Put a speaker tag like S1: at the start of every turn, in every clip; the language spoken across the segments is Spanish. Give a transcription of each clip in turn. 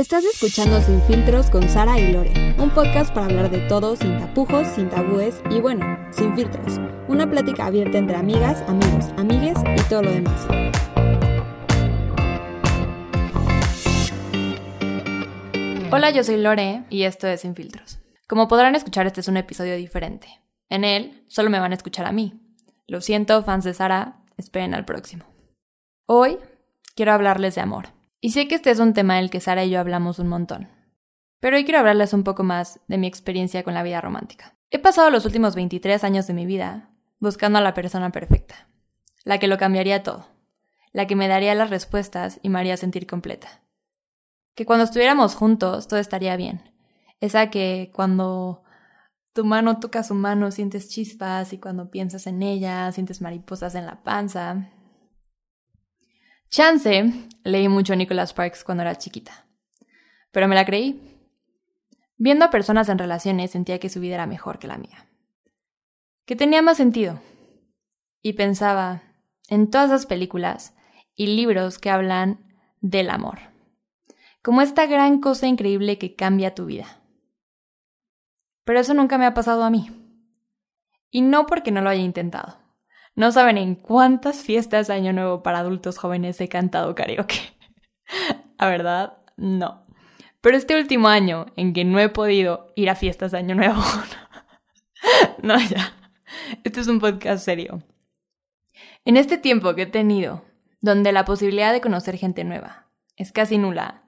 S1: Estás escuchando Sin Filtros con Sara y Lore, un podcast para hablar de todo sin tapujos, sin tabúes y bueno, sin filtros. Una plática abierta entre amigas, amigos, amigues y todo lo demás.
S2: Hola, yo soy Lore y esto es Sin Filtros. Como podrán escuchar, este es un episodio diferente. En él solo me van a escuchar a mí. Lo siento, fans de Sara, esperen al próximo. Hoy quiero hablarles de amor. Y sé que este es un tema del que Sara y yo hablamos un montón. Pero hoy quiero hablarles un poco más de mi experiencia con la vida romántica. He pasado los últimos 23 años de mi vida buscando a la persona perfecta, la que lo cambiaría todo, la que me daría las respuestas y me haría sentir completa. Que cuando estuviéramos juntos todo estaría bien. Esa que cuando tu mano toca su mano sientes chispas y cuando piensas en ella sientes mariposas en la panza, Chance, leí mucho a Nicholas Sparks cuando era chiquita. Pero me la creí. Viendo a personas en relaciones sentía que su vida era mejor que la mía. Que tenía más sentido. Y pensaba en todas esas películas y libros que hablan del amor. Como esta gran cosa increíble que cambia tu vida. Pero eso nunca me ha pasado a mí. Y no porque no lo haya intentado. No saben en cuántas fiestas de Año Nuevo para adultos jóvenes he cantado karaoke. ¿A verdad? No. Pero este último año en que no he podido ir a fiestas de Año Nuevo. no, ya. Este es un podcast serio. En este tiempo que he tenido, donde la posibilidad de conocer gente nueva es casi nula,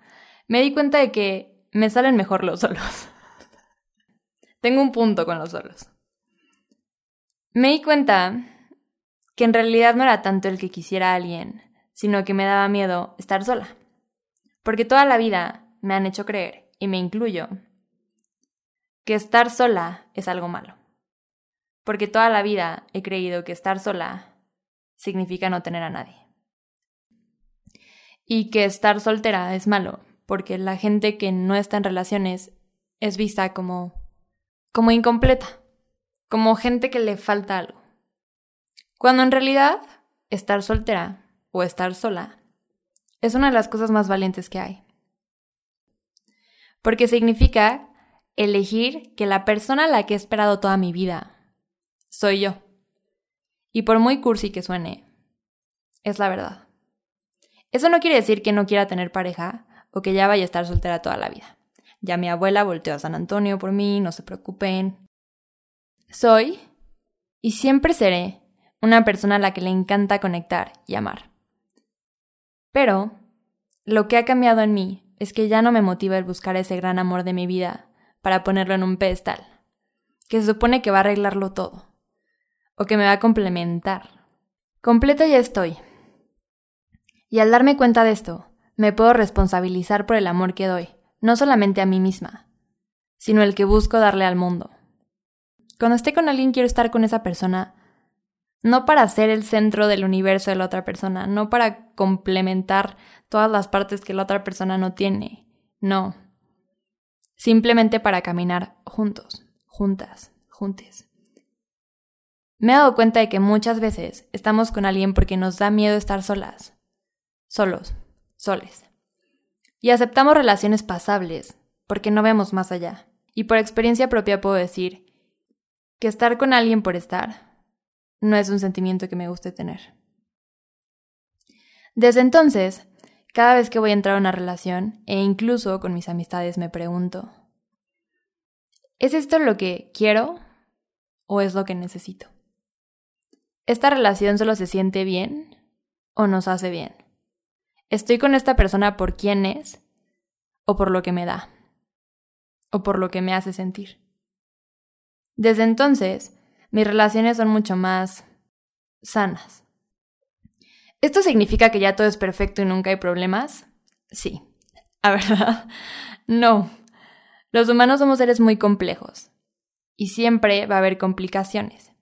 S2: me di cuenta de que me salen mejor los solos. Tengo un punto con los solos. Me di cuenta que en realidad no era tanto el que quisiera a alguien, sino que me daba miedo estar sola. Porque toda la vida me han hecho creer, y me incluyo, que estar sola es algo malo. Porque toda la vida he creído que estar sola significa no tener a nadie. Y que estar soltera es malo, porque la gente que no está en relaciones es vista como como incompleta, como gente que le falta algo. Cuando en realidad estar soltera o estar sola es una de las cosas más valientes que hay. Porque significa elegir que la persona a la que he esperado toda mi vida soy yo. Y por muy cursi que suene, es la verdad. Eso no quiere decir que no quiera tener pareja o que ya vaya a estar soltera toda la vida. Ya mi abuela volteó a San Antonio por mí, no se preocupen. Soy y siempre seré una persona a la que le encanta conectar y amar. Pero, lo que ha cambiado en mí es que ya no me motiva el buscar ese gran amor de mi vida para ponerlo en un pedestal, que se supone que va a arreglarlo todo, o que me va a complementar. Completa ya estoy. Y al darme cuenta de esto, me puedo responsabilizar por el amor que doy, no solamente a mí misma, sino el que busco darle al mundo. Cuando esté con alguien quiero estar con esa persona no para ser el centro del universo de la otra persona, no para complementar todas las partes que la otra persona no tiene, no. Simplemente para caminar juntos, juntas, juntes. Me he dado cuenta de que muchas veces estamos con alguien porque nos da miedo estar solas, solos, soles. Y aceptamos relaciones pasables porque no vemos más allá. Y por experiencia propia puedo decir que estar con alguien por estar no es un sentimiento que me guste tener. Desde entonces, cada vez que voy a entrar a una relación, e incluso con mis amistades, me pregunto, ¿es esto lo que quiero o es lo que necesito? ¿Esta relación solo se siente bien o nos hace bien? ¿Estoy con esta persona por quién es o por lo que me da? ¿O por lo que me hace sentir? Desde entonces, mis relaciones son mucho más sanas. ¿Esto significa que ya todo es perfecto y nunca hay problemas? Sí. ¿A verdad? No. Los humanos somos seres muy complejos y siempre va a haber complicaciones.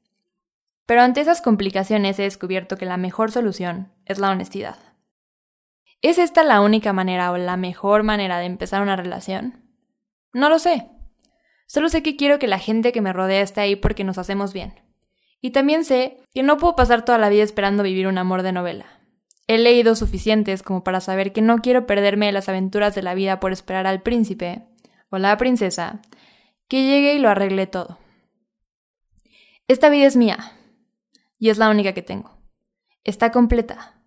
S2: Pero ante esas complicaciones he descubierto que la mejor solución es la honestidad. ¿Es esta la única manera o la mejor manera de empezar una relación? No lo sé. Solo sé que quiero que la gente que me rodea esté ahí porque nos hacemos bien. Y también sé que no puedo pasar toda la vida esperando vivir un amor de novela. He leído suficientes como para saber que no quiero perderme las aventuras de la vida por esperar al príncipe o la princesa que llegue y lo arregle todo. Esta vida es mía y es la única que tengo. Está completa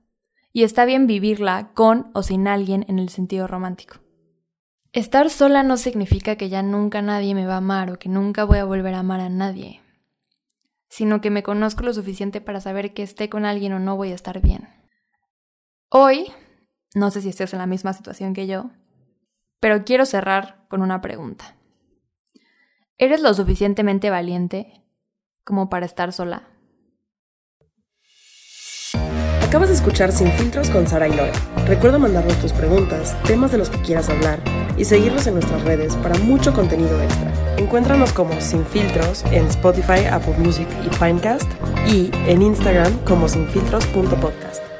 S2: y está bien vivirla con o sin alguien en el sentido romántico. Estar sola no significa que ya nunca nadie me va a amar o que nunca voy a volver a amar a nadie, sino que me conozco lo suficiente para saber que esté con alguien o no voy a estar bien. Hoy, no sé si estés en la misma situación que yo, pero quiero cerrar con una pregunta. ¿Eres lo suficientemente valiente como para estar sola?
S3: Acabas de escuchar Sin Filtros con Sara y Lore. Recuerda mandarnos tus preguntas, temas de los que quieras hablar y seguirnos en nuestras redes para mucho contenido extra. Encuéntranos como Sin Filtros en Spotify, Apple Music y Pinecast y en Instagram como sinfiltros.podcast.